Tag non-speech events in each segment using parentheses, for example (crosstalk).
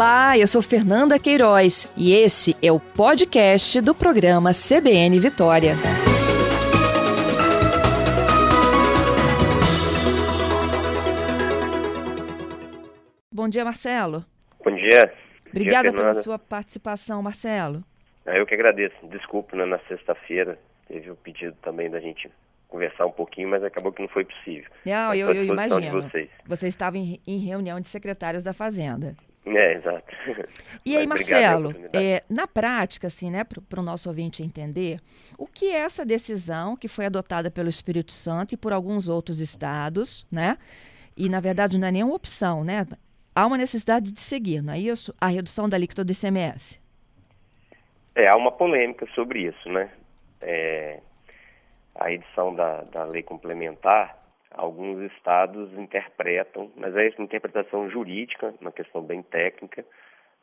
Olá, eu sou Fernanda Queiroz e esse é o podcast do programa CBN Vitória. Bom dia, Marcelo. Bom dia. Obrigada dia, pela sua participação, Marcelo. Ah, eu que agradeço. Desculpe, né, na sexta-feira teve o pedido também da gente conversar um pouquinho, mas acabou que não foi possível. Não, eu, eu imagino. Você estava em, em reunião de secretários da Fazenda. É, exato. (laughs) E aí, Marcelo, é, na prática, assim, né, para o nosso ouvinte entender, o que é essa decisão que foi adotada pelo Espírito Santo e por alguns outros estados, né? E, na verdade, não é nenhuma opção, né? Há uma necessidade de seguir, não é isso? A redução da alíquota do ICMS. É, há uma polêmica sobre isso, né? É, a edição da, da lei complementar alguns estados interpretam, mas é uma interpretação jurídica, uma questão bem técnica.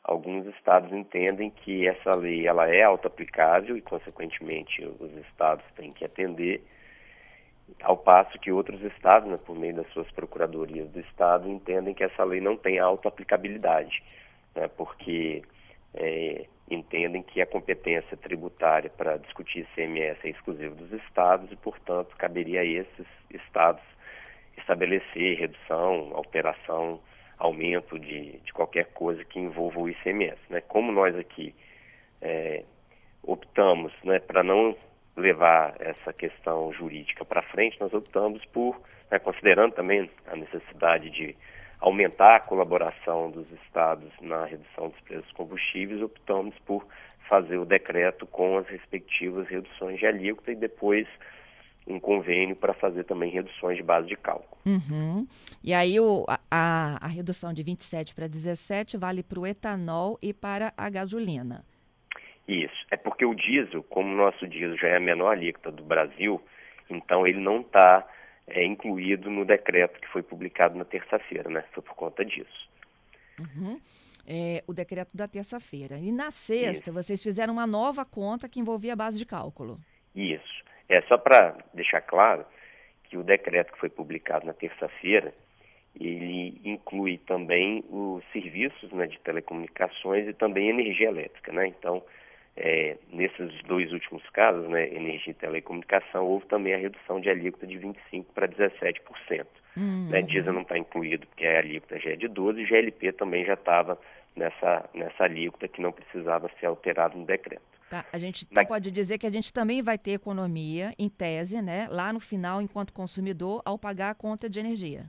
Alguns estados entendem que essa lei ela é auto-aplicável e, consequentemente, os estados têm que atender, ao passo que outros estados, né, por meio das suas procuradorias do estado, entendem que essa lei não tem auto-aplicabilidade, né, porque é, entendem que a competência tributária para discutir ICMS é exclusiva dos estados e, portanto, caberia a esses estados estabelecer redução, alteração, aumento de, de qualquer coisa que envolva o ICMS. Né? Como nós aqui é, optamos né, para não levar essa questão jurídica para frente, nós optamos por, né, considerando também a necessidade de aumentar a colaboração dos estados na redução dos preços dos combustíveis, optamos por fazer o decreto com as respectivas reduções de alíquota e depois um convênio para fazer também reduções de base de cálculo. Uhum. E aí o, a, a redução de 27 para 17 vale para o etanol e para a gasolina. Isso. É porque o diesel, como o nosso diesel já é a menor alíquota do Brasil, então ele não está é, incluído no decreto que foi publicado na terça-feira, né? Foi por conta disso. Uhum. É, o decreto da terça-feira. E na sexta, Isso. vocês fizeram uma nova conta que envolvia a base de cálculo. Isso. É só para deixar claro que o decreto que foi publicado na terça-feira, ele inclui também os serviços né, de telecomunicações e também energia elétrica, né? Então, é, nesses dois últimos casos, né, energia e telecomunicação, houve também a redução de alíquota de 25% para 17%. Uhum. Né, diesel não está incluído porque a alíquota já é de 12%, e GLP também já estava nessa, nessa alíquota que não precisava ser alterado no decreto. Tá, a gente então pode dizer que a gente também vai ter economia, em tese, né, lá no final, enquanto consumidor, ao pagar a conta de energia.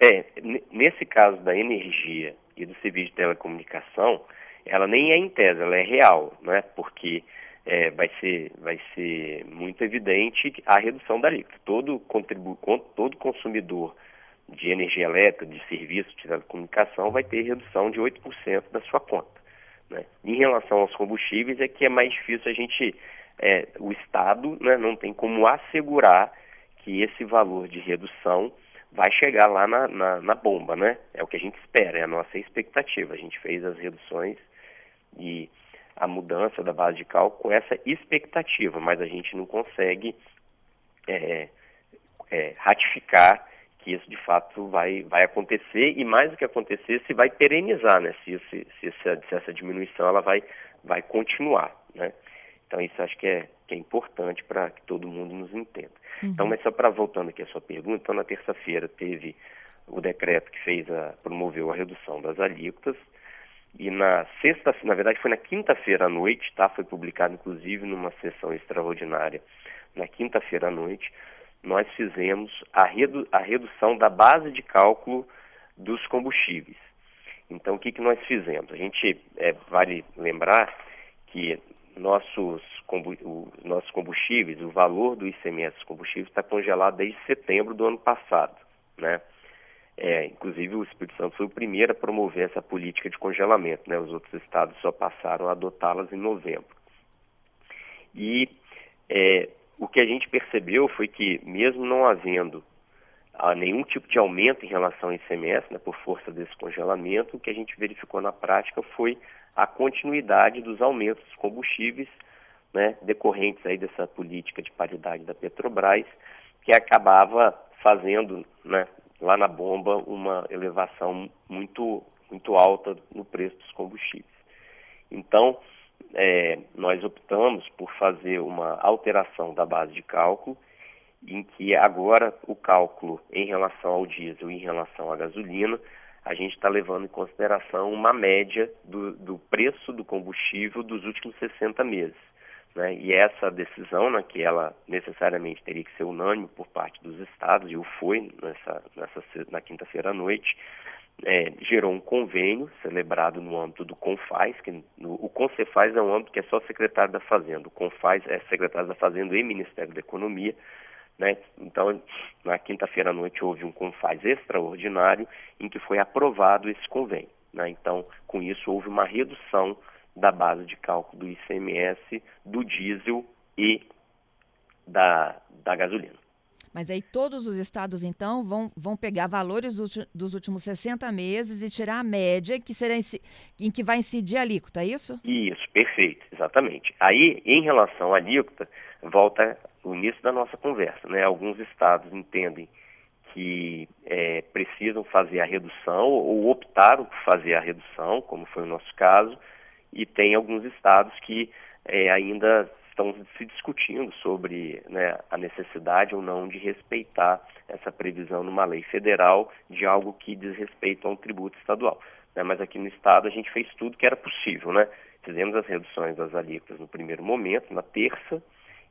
É, nesse caso da energia e do serviço de telecomunicação, ela nem é em tese, ela é real, né? Porque é, vai, ser, vai ser muito evidente a redução da alíquota. Todo, contribu todo consumidor de energia elétrica, de serviço de telecomunicação, vai ter redução de 8% da sua conta. Né? Em relação aos combustíveis, é que é mais difícil a gente, é, o Estado né, não tem como assegurar que esse valor de redução vai chegar lá na, na, na, bomba, né? É o que a gente espera, é a nossa expectativa. A gente fez as reduções e a mudança da base de cálculo com essa expectativa, mas a gente não consegue é, é, ratificar que isso de fato vai, vai acontecer e mais do que acontecer, se vai perenizar, né? Se, se, se, essa, se essa diminuição ela vai, vai continuar, né? Então isso acho que é, que é importante para que todo mundo nos entenda. Uhum. Então, mas só para voltando aqui à sua pergunta, então na terça-feira teve o decreto que fez a, promoveu a redução das alíquotas e na sexta, na verdade foi na quinta-feira à noite, tá? Foi publicado inclusive numa sessão extraordinária na quinta-feira à noite, nós fizemos a, redu a redução da base de cálculo dos combustíveis. Então, o que, que nós fizemos? A gente, é, vale lembrar que nossos, os nossos combustíveis, o valor do ICMS dos combustíveis está congelado desde setembro do ano passado, né? É, inclusive o Espírito Santo foi o primeiro a promover essa política de congelamento, né? Os outros estados só passaram a adotá-las em novembro. E é, o que a gente percebeu foi que, mesmo não havendo ah, nenhum tipo de aumento em relação ao ICMS, né, por força desse congelamento, o que a gente verificou na prática foi a continuidade dos aumentos dos combustíveis, né, decorrentes aí dessa política de paridade da Petrobras, que acabava fazendo, né, lá na bomba, uma elevação muito, muito alta no preço dos combustíveis. Então, é, nós optamos por fazer uma alteração da base de cálculo, em que agora o cálculo em relação ao diesel e em relação à gasolina, a gente está levando em consideração uma média do, do, preço do combustível dos últimos 60 meses. Né? E essa decisão, né, que ela necessariamente teria que ser unânime por parte dos estados, e o foi nessa, nessa, na quinta-feira à noite, é, gerou um convênio celebrado no âmbito do CONFAS, que no, o CONCEFAS é um âmbito que é só secretário da Fazenda, o CONFAS é secretário da Fazenda e Ministério da Economia, né? Então, na quinta-feira à noite houve um CONFAS extraordinário em que foi aprovado esse convênio. Né? Então, com isso houve uma redução da base de cálculo do ICMS, do diesel e da, da gasolina. Mas aí todos os estados, então, vão, vão pegar valores do, dos últimos 60 meses e tirar a média que será em que vai incidir a alíquota, é isso? Isso, perfeito, exatamente. Aí, em relação à alíquota, volta o início da nossa conversa. Né? Alguns estados entendem que é, precisam fazer a redução ou optaram por fazer a redução, como foi o nosso caso, e tem alguns estados que é, ainda estão se discutindo sobre né, a necessidade ou não de respeitar essa previsão numa lei federal de algo que diz respeito a um tributo estadual. Né? Mas aqui no Estado a gente fez tudo que era possível. Né? Fizemos as reduções das alíquotas no primeiro momento, na terça,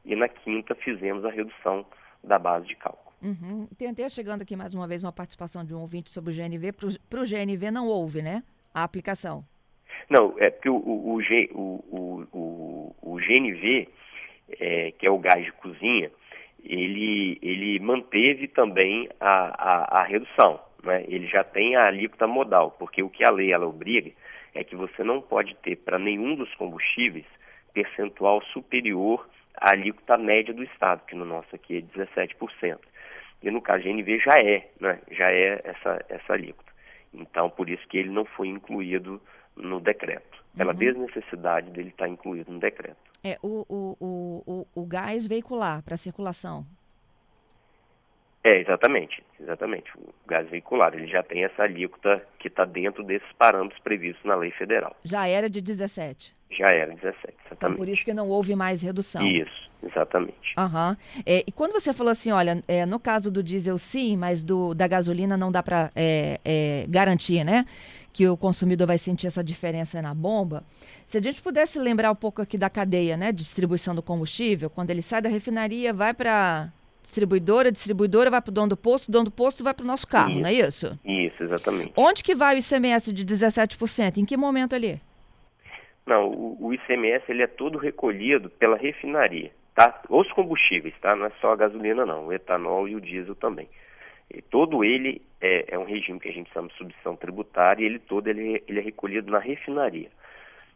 e na quinta fizemos a redução da base de cálculo. Uhum. Chegando aqui mais uma vez uma participação de um ouvinte sobre o GNV. Para o GNV não houve, né? A aplicação. Não, é porque o, o, o, o, o GNV, é, que é o gás de cozinha, ele, ele manteve também a, a, a redução. Né? Ele já tem a alíquota modal, porque o que a lei ela obriga é que você não pode ter para nenhum dos combustíveis percentual superior à alíquota média do Estado, que no nosso aqui é 17%. E no caso GNV já é, né? já é essa, essa alíquota. Então, por isso que ele não foi incluído no decreto, pela uhum. desnecessidade dele estar incluído no decreto. É, o, o, o, o, gás veicular para circulação. É, exatamente, exatamente. O gás veicular, ele já tem essa alíquota que está dentro desses parâmetros previstos na lei federal. Já era de 17? Já era 17, exatamente. Então, por isso que não houve mais redução. Isso, exatamente. Uhum. É, e quando você falou assim, olha, é, no caso do diesel sim, mas do, da gasolina não dá para é, é, garantir, né? Que o consumidor vai sentir essa diferença na bomba. Se a gente pudesse lembrar um pouco aqui da cadeia, né? De distribuição do combustível, quando ele sai da refinaria, vai para distribuidora, distribuidora vai para o dono do posto, o dono do posto vai para o nosso carro, isso, não é isso? Isso, exatamente. Onde que vai o ICMS de 17%? Em que momento ali? Não, o, o ICMS ele é todo recolhido pela refinaria, tá? Os combustíveis, tá? Não é só a gasolina não, o etanol e o diesel também. E todo ele é, é, um regime que a gente chama de substituição tributária e ele todo ele, ele é recolhido na refinaria.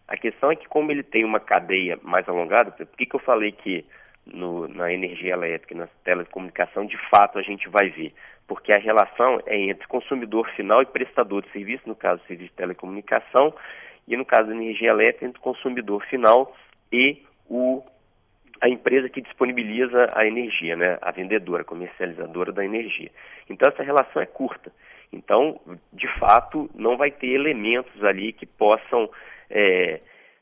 A questão é que como ele tem uma cadeia mais alongada, por que, que eu falei que no, na energia elétrica na telecomunicação, de fato a gente vai ver? Porque a relação é entre consumidor final e prestador de serviço, no caso, serviço de telecomunicação, e no caso da energia elétrica, entre consumidor final e o, a empresa que disponibiliza a energia, né, a vendedora, a comercializadora da energia. Então essa relação é curta. Então, de fato, não vai ter elementos ali que possam é,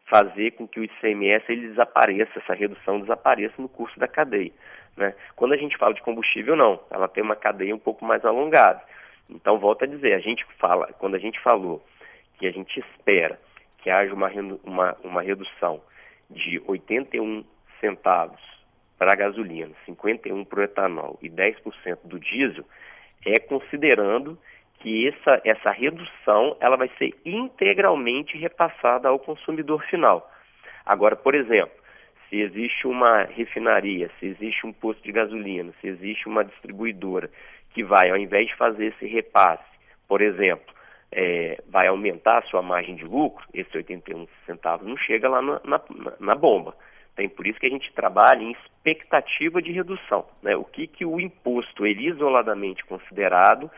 fazer com que o ICMS ele desapareça, essa redução desapareça no curso da cadeia. Né? Quando a gente fala de combustível, não, ela tem uma cadeia um pouco mais alongada. Então, volto a dizer, a gente fala, quando a gente falou que a gente espera que haja uma, uma, uma redução de 81 centavos para a gasolina, 51 para o etanol e 10% do diesel, é considerando que essa, essa redução ela vai ser integralmente repassada ao consumidor final. Agora, por exemplo, se existe uma refinaria, se existe um posto de gasolina, se existe uma distribuidora que vai, ao invés de fazer esse repasse, por exemplo, é, vai aumentar a sua margem de lucro, esse 81 centavos não chega lá na, na, na bomba. Tem por isso que a gente trabalha em expectativa de redução. Né? O que, que o imposto, ele isoladamente considerado,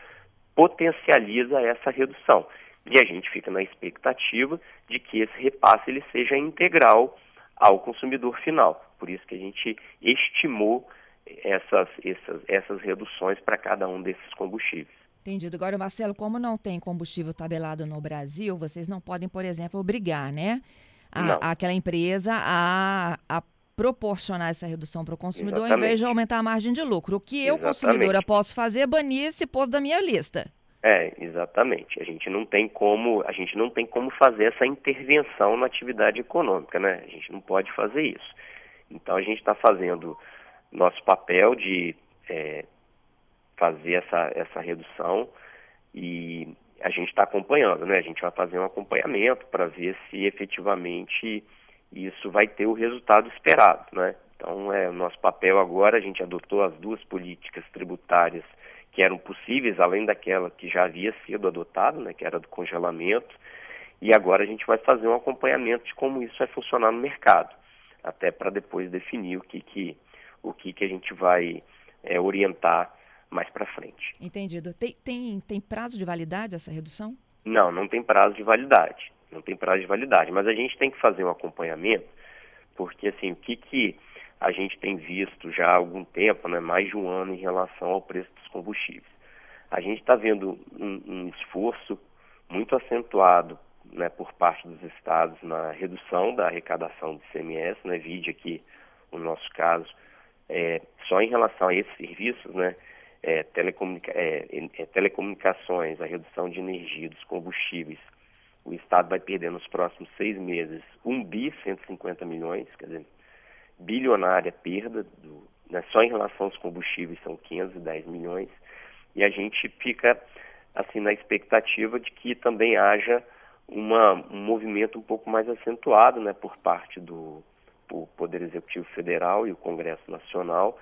potencializa essa redução. E a gente fica na expectativa de que esse repasse ele seja integral ao consumidor final. Por isso que a gente estimou essas, essas, essas reduções para cada um desses combustíveis. Entendido. Agora, Marcelo, como não tem combustível tabelado no Brasil, vocês não podem, por exemplo, obrigar, né? A, aquela empresa a, a proporcionar essa redução para o consumidor Exatamente. ao invés de aumentar a margem de lucro. O que eu, Exatamente. consumidora, posso fazer é banir esse posto da minha lista. É, exatamente. A gente não tem como, a gente não tem como fazer essa intervenção na atividade econômica, né? A gente não pode fazer isso. Então a gente está fazendo nosso papel de é, fazer essa, essa redução e a gente está acompanhando, né? A gente vai fazer um acompanhamento para ver se efetivamente isso vai ter o resultado esperado, né? Então, é o nosso papel agora, a gente adotou as duas políticas tributárias que eram possíveis, além daquela que já havia sido adotada, né, que era do congelamento, e agora a gente vai fazer um acompanhamento de como isso vai funcionar no mercado, até para depois definir o que, que, o que, que a gente vai é, orientar mais para frente. Entendido. Tem, tem, tem prazo de validade essa redução? Não, não tem prazo de validade. Não tem prazo de validade, mas a gente tem que fazer um acompanhamento, porque assim, o que, que a gente tem visto já há algum tempo, né, mais de um ano, em relação ao preço dos combustíveis. A gente está vendo um, um, esforço muito acentuado né, por parte dos estados na redução da arrecadação do ICMS, né, vide aqui o nosso caso, é, só em relação a esses serviços, né, é, telecomunica é, é telecomunicações, a redução de energia, dos combustíveis, o Estado vai perder nos próximos seis meses 1 bi 150 milhões, quer dizer, bilionária perda, do, né, só em relação aos combustíveis são 510 milhões, e a gente fica assim na expectativa de que também haja uma, um movimento um pouco mais acentuado né, por parte do Poder Executivo Federal e o Congresso Nacional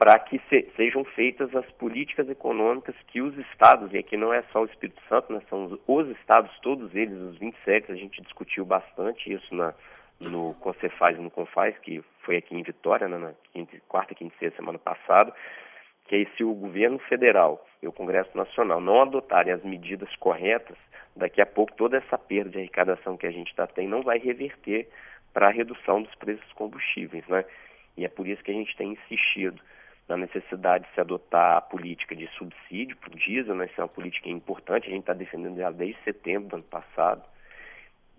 para que se, sejam feitas as políticas econômicas que os estados, e aqui não é só o Espírito Santo, né, são os, os estados, todos eles, os 27, a gente discutiu bastante isso na, no Concefaz e no Confaz, que foi aqui em Vitória, né, na quinta, quarta, quinta e sexta semana passada, que aí se o governo federal e o Congresso Nacional não adotarem as medidas corretas, daqui a pouco toda essa perda de arrecadação que a gente está tendo não vai reverter para a redução dos preços dos combustíveis, né? E é por isso que a gente tem insistido na necessidade de se adotar a política de subsídio para o diesel, né? Isso é uma política importante, a gente está defendendo ela desde setembro do ano passado,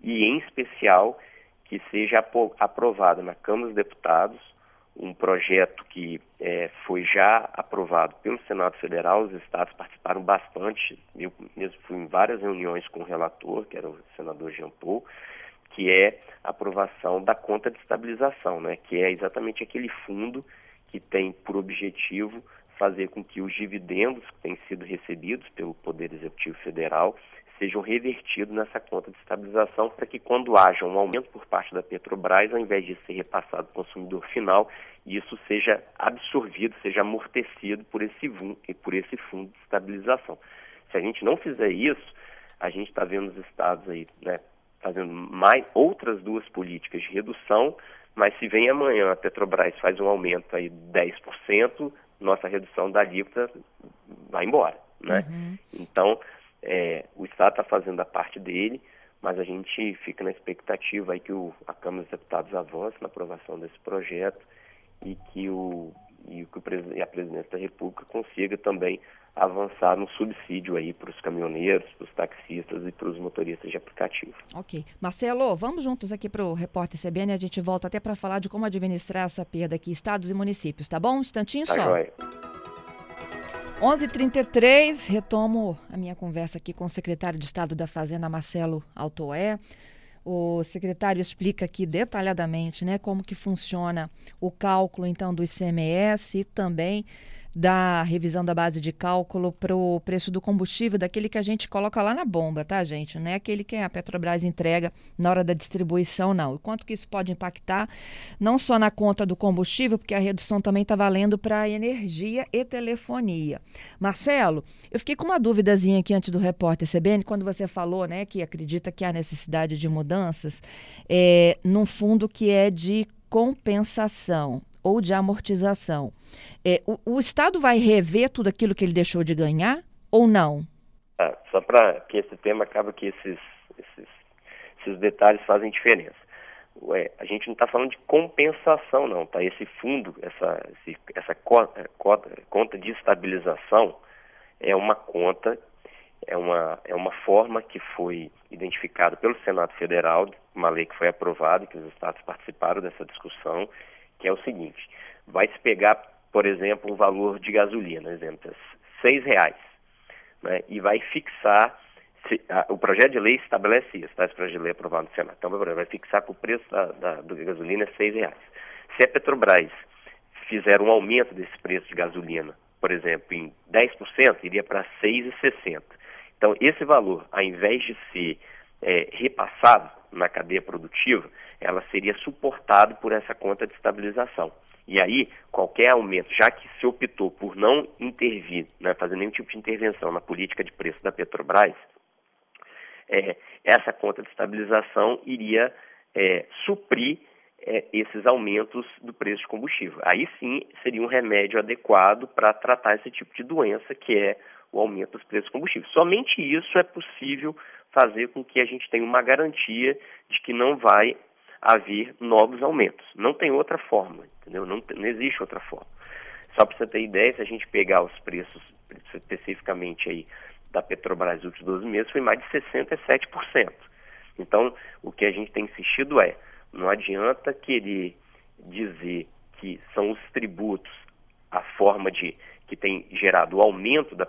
e em especial que seja aprovado na Câmara dos Deputados um projeto que é, foi já aprovado pelo Senado Federal, os estados participaram bastante, eu mesmo fui em várias reuniões com o relator, que era o senador Jean Paul, que é a aprovação da conta de estabilização, né, que é exatamente aquele fundo que tem por objetivo fazer com que os dividendos que têm sido recebidos pelo Poder Executivo Federal sejam revertidos nessa conta de estabilização para que quando haja um aumento por parte da Petrobras, ao invés de ser repassado ao consumidor final, isso seja absorvido, seja amortecido por esse, por esse fundo de estabilização. Se a gente não fizer isso, a gente está vendo os estados aí, né, fazendo mais outras duas políticas de redução, mas se vem amanhã a Petrobras faz um aumento aí de 10%, nossa redução da alíquota vai embora, né? Uhum. Então, é, o Estado está fazendo a parte dele, mas a gente fica na expectativa aí que o, a Câmara dos Deputados avance na aprovação desse projeto e que, o, e que a Presidência da República consiga também avançar no subsídio aí para os caminhoneiros, para os taxistas e para os motoristas de aplicativo. Ok. Marcelo, vamos juntos aqui para o Repórter CBN, a gente volta até para falar de como administrar essa perda aqui, estados e municípios, tá bom? Um instantinho tá só. Joia. 11:33 retomo a minha conversa aqui com o secretário de Estado da Fazenda, Marcelo Altoé. O secretário explica aqui detalhadamente, né, como que funciona o cálculo então do ICMS e também da revisão da base de cálculo para o preço do combustível, daquele que a gente coloca lá na bomba, tá, gente? Não é aquele que a Petrobras entrega na hora da distribuição, não. E quanto que isso pode impactar, não só na conta do combustível, porque a redução também está valendo para energia e telefonia. Marcelo, eu fiquei com uma duvidazinha aqui antes do repórter CBN, quando você falou, né, que acredita que há necessidade de mudanças é, num fundo que é de compensação ou de amortização. É, o, o, Estado vai rever tudo aquilo que ele deixou de ganhar ou não? Ah, só para que esse tema acaba que esses, esses, esses detalhes fazem diferença. Ué, a gente não está falando de compensação, não, tá? Esse fundo, essa, esse, essa cota, conta de estabilização, é uma conta, é uma, é uma forma que foi identificada pelo Senado Federal, uma lei que foi aprovada, que os estados participaram dessa discussão, que é o seguinte, vai se pegar, por exemplo, um valor de gasolina, exemplo, seis reais, né, e vai fixar se, a, o projeto de lei estabelece isso, tá? Esse projeto de lei aprovado no Senado. Então, vai fixar que o preço da, da, do gasolina é seis reais. Se a Petrobras fizer um aumento desse preço de gasolina, por exemplo, em 10%, iria para 6,60. Então, esse valor, ao invés de ser é, repassado na cadeia produtiva, ela seria suportado por essa conta de estabilização. E aí, qualquer aumento, já que se optou por não intervir, né, fazer nenhum tipo de intervenção na política de preço da Petrobras, é, essa conta de estabilização iria é, suprir é, esses aumentos do preço de combustível. Aí sim seria um remédio adequado para tratar esse tipo de doença, que é o aumento dos preços de combustível. Somente isso é possível fazer com que a gente tenha uma garantia de que não vai haver novos aumentos. Não tem outra forma, entendeu? Não, não existe outra forma. Só para você ter ideia, se a gente pegar os preços especificamente aí da Petrobras nos últimos 12 meses foi mais de 67%. Então, o que a gente tem insistido é, não adianta querer dizer que são os tributos a forma de que tem gerado o aumento, da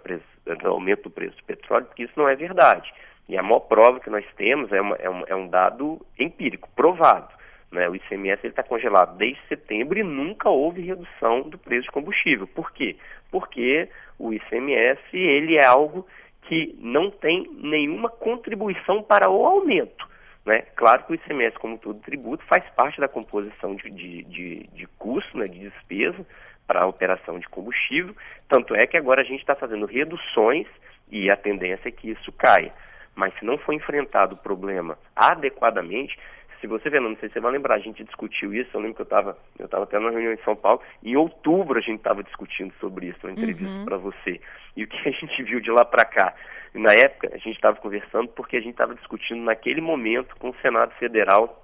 aumento do preço do petróleo, porque isso não é verdade. E a maior prova que nós temos é, uma, é, um, é um dado empírico, provado. Né? O ICMS está congelado desde setembro e nunca houve redução do preço de combustível. Por quê? Porque o ICMS ele é algo que não tem nenhuma contribuição para o aumento. Né? Claro que o ICMS, como todo tributo, faz parte da composição de, de, de, de custo, né, de despesa para a operação de combustível, tanto é que agora a gente está fazendo reduções e a tendência é que isso caia. Mas se não for enfrentado o problema adequadamente, se você vê, não sei se você vai lembrar, a gente discutiu isso, eu lembro que eu estava eu tava até numa reunião em São Paulo, em outubro a gente estava discutindo sobre isso, uma entrevista uhum. para você. E o que a gente viu de lá para cá? Na época a gente estava conversando porque a gente estava discutindo naquele momento com o Senado Federal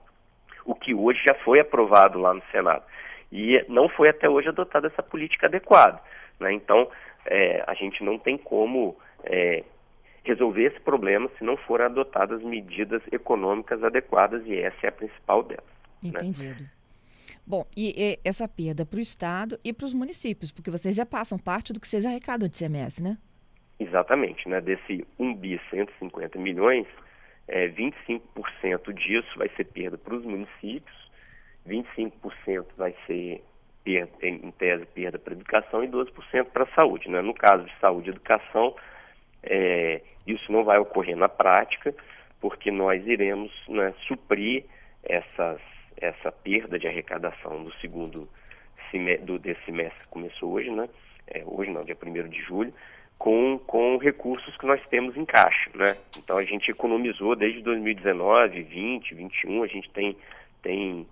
o que hoje já foi aprovado lá no Senado. E não foi até hoje adotada essa política adequada. Né? Então, é, a gente não tem como é, resolver esse problema se não forem adotadas medidas econômicas adequadas e essa é a principal delas. Né? Entendido. Né? Bom, e, e, essa perda para o Estado e para os municípios, porque vocês já passam parte do que vocês arrecadam de CMS, né? Exatamente, né? Desse 1 bi 150 milhões, é, 25% disso vai ser perda para os municípios, 25% vai ser perda, em tese perda para a educação e 12% para a saúde. Né? No caso de saúde e educação, é, isso não vai ocorrer na prática, porque nós iremos né, suprir essas, essa perda de arrecadação do segundo do, desse semestre que começou hoje, né? É, hoje não, dia 1 de julho, com, com recursos que nós temos em caixa, né? Então a gente economizou desde 2019, 20, 21, a gente tem, tem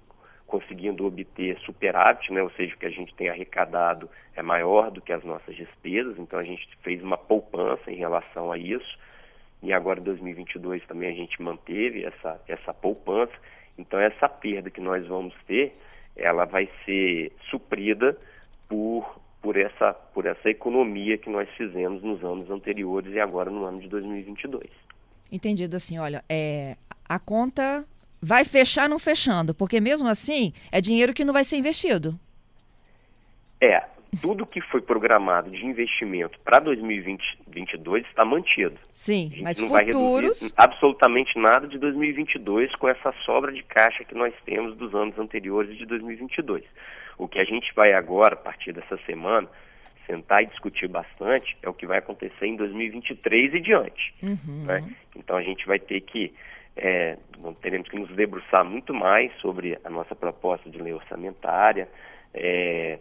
conseguindo obter superávit, né? ou seja, o que a gente tem arrecadado é maior do que as nossas despesas, então a gente fez uma poupança em relação a isso, e agora em 2022 também a gente manteve essa, essa poupança, então essa perda que nós vamos ter, ela vai ser suprida por, por, essa, por essa economia que nós fizemos nos anos anteriores e agora no ano de 2022. Entendido assim, olha, é, a conta vai fechar não fechando, porque mesmo assim é dinheiro que não vai ser investido. É, tudo que foi programado de investimento para 2022 está mantido. Sim, mas não futuros... vai absolutamente nada de 2022 com essa sobra de caixa que nós temos dos anos anteriores de 2022. O que a gente vai agora, a partir dessa semana, sentar e discutir bastante é o que vai acontecer em 2023 e diante. Uhum. Né? Então a gente vai ter que é, teremos que nos debruçar muito mais sobre a nossa proposta de lei orçamentária. É,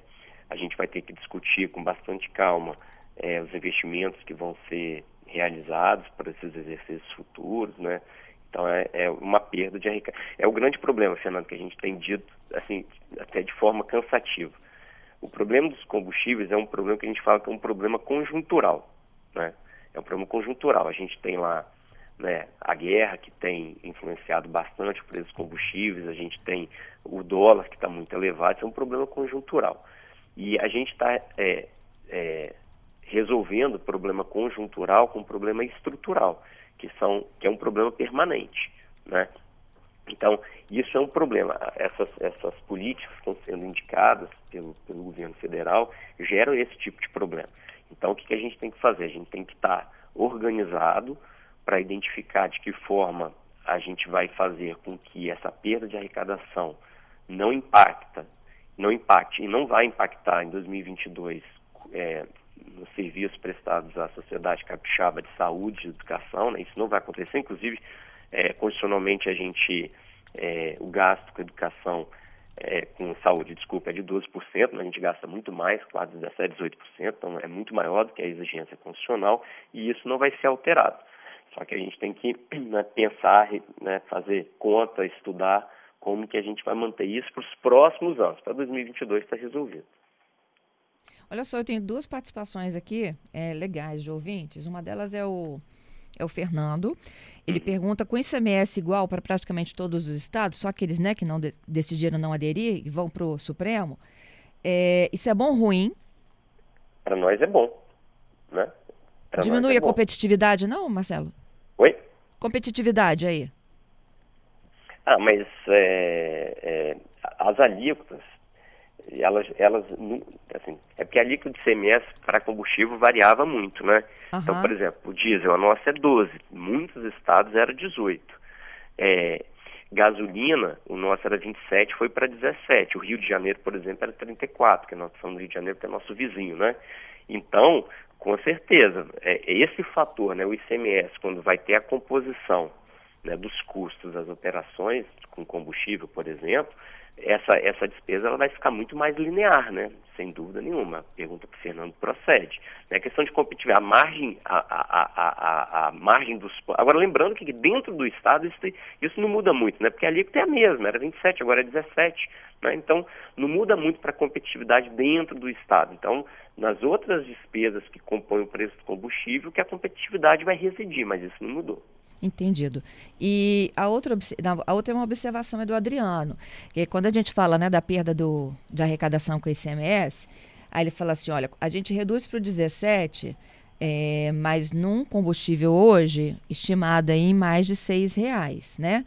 a gente vai ter que discutir com bastante calma é, os investimentos que vão ser realizados para esses exercícios futuros, né? Então é, é uma perda de arrecadação. É o grande problema, Fernando, que a gente tem dito, assim, até de forma cansativa. O problema dos combustíveis é um problema que a gente fala que é um problema conjuntural, né? É um problema conjuntural. A gente tem lá né, a guerra que tem influenciado bastante o preço dos combustíveis, a gente tem o dólar que está muito elevado, isso é um problema conjuntural. E a gente está é, é, resolvendo problema conjuntural com problema estrutural, que, são, que é um problema permanente. Né? Então, isso é um problema. Essas, essas políticas que estão sendo indicadas pelo, pelo governo federal geram esse tipo de problema. Então, o que, que a gente tem que fazer? A gente tem que estar organizado para identificar de que forma a gente vai fazer com que essa perda de arrecadação não impacta, não impacte e não vai impactar em 2022 é, nos serviços prestados à sociedade capixaba de saúde e educação, né? isso não vai acontecer, inclusive é, constitucionalmente a gente, é, o gasto com educação, é, com saúde, desculpa, é de 12%, mas a gente gasta muito mais, quase 17%, 18%, então é muito maior do que a exigência constitucional e isso não vai ser alterado. Só que a gente tem que (clears throat) né, pensar, né, fazer conta, estudar como que a gente vai manter isso para os próximos anos. Para 2022 está resolvido. Olha só, eu tenho duas participações aqui é, legais de ouvintes. Uma delas é o, é o Fernando. Ele uhum. pergunta, com ICMS igual para praticamente todos os estados, só aqueles né, que não de, decidiram não aderir e vão para o Supremo, é, isso é bom ou ruim? Para nós é bom. Né? Diminui é a bom. competitividade, não, Marcelo? Competitividade aí. Ah, mas é, é, as alíquotas elas, elas assim, é porque a alíquota de CMS para combustível variava muito, né? Uhum. Então, por exemplo, o diesel, a nossa é 12, muitos estados era 18. É, gasolina, o nosso era 27, foi para 17. O Rio de Janeiro, por exemplo, era 34, que nós estamos no Rio de Janeiro, que é nosso vizinho, né? Então, com certeza, é, é esse fator, né, o ICMS, quando vai ter a composição né, dos custos das operações com combustível, por exemplo, essa, essa despesa ela vai ficar muito mais linear, né? Sem dúvida nenhuma. Pergunta que o Fernando procede. Né? A questão de competitividade, a margem, a, a, a, a, margem dos. Agora, lembrando que dentro do Estado isso, isso não muda muito, né? Porque a alíquota é a mesma, era 27, agora é 17. Né? Então, não muda muito para a competitividade dentro do Estado. Então, nas outras despesas que compõem o preço do combustível, que a competitividade vai residir, mas isso não mudou. Entendido. E a outra, a outra é uma observação é do Adriano, que quando a gente fala né, da perda do, de arrecadação com o ICMS, aí ele fala assim, olha, a gente reduz para o 17, é, mas num combustível hoje, estimado em mais de seis reais, né?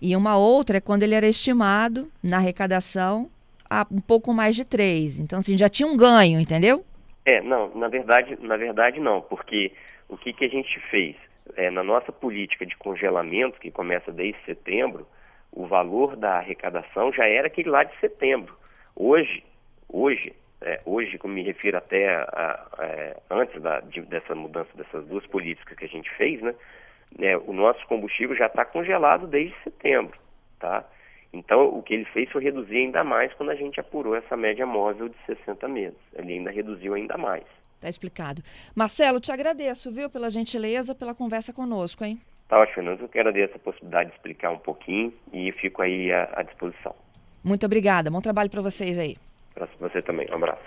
E uma outra é quando ele era estimado na arrecadação a um pouco mais de três. Então, assim, já tinha um ganho, entendeu? É, não, na verdade, na verdade não, porque o que, que a gente fez? é, na nossa política de congelamento, que começa desde setembro, o valor da arrecadação já era aquele lá de setembro. Hoje, hoje, é, hoje, como me refiro até a, a, é, antes da, de, dessa mudança dessas duas políticas que a gente fez, né, né o nosso combustível já está congelado desde setembro, tá? Então, o que ele fez foi reduzir ainda mais quando a gente apurou essa média móvel de 60 meses. Ele ainda reduziu ainda mais. Tá explicado. Marcelo, te agradeço, viu, pela gentileza, pela conversa conosco, hein? Tá ótimo. Eu que agradeço a possibilidade de explicar um pouquinho e fico aí à, à disposição. Muito obrigada. Bom trabalho para vocês aí. Para você também. Um abraço.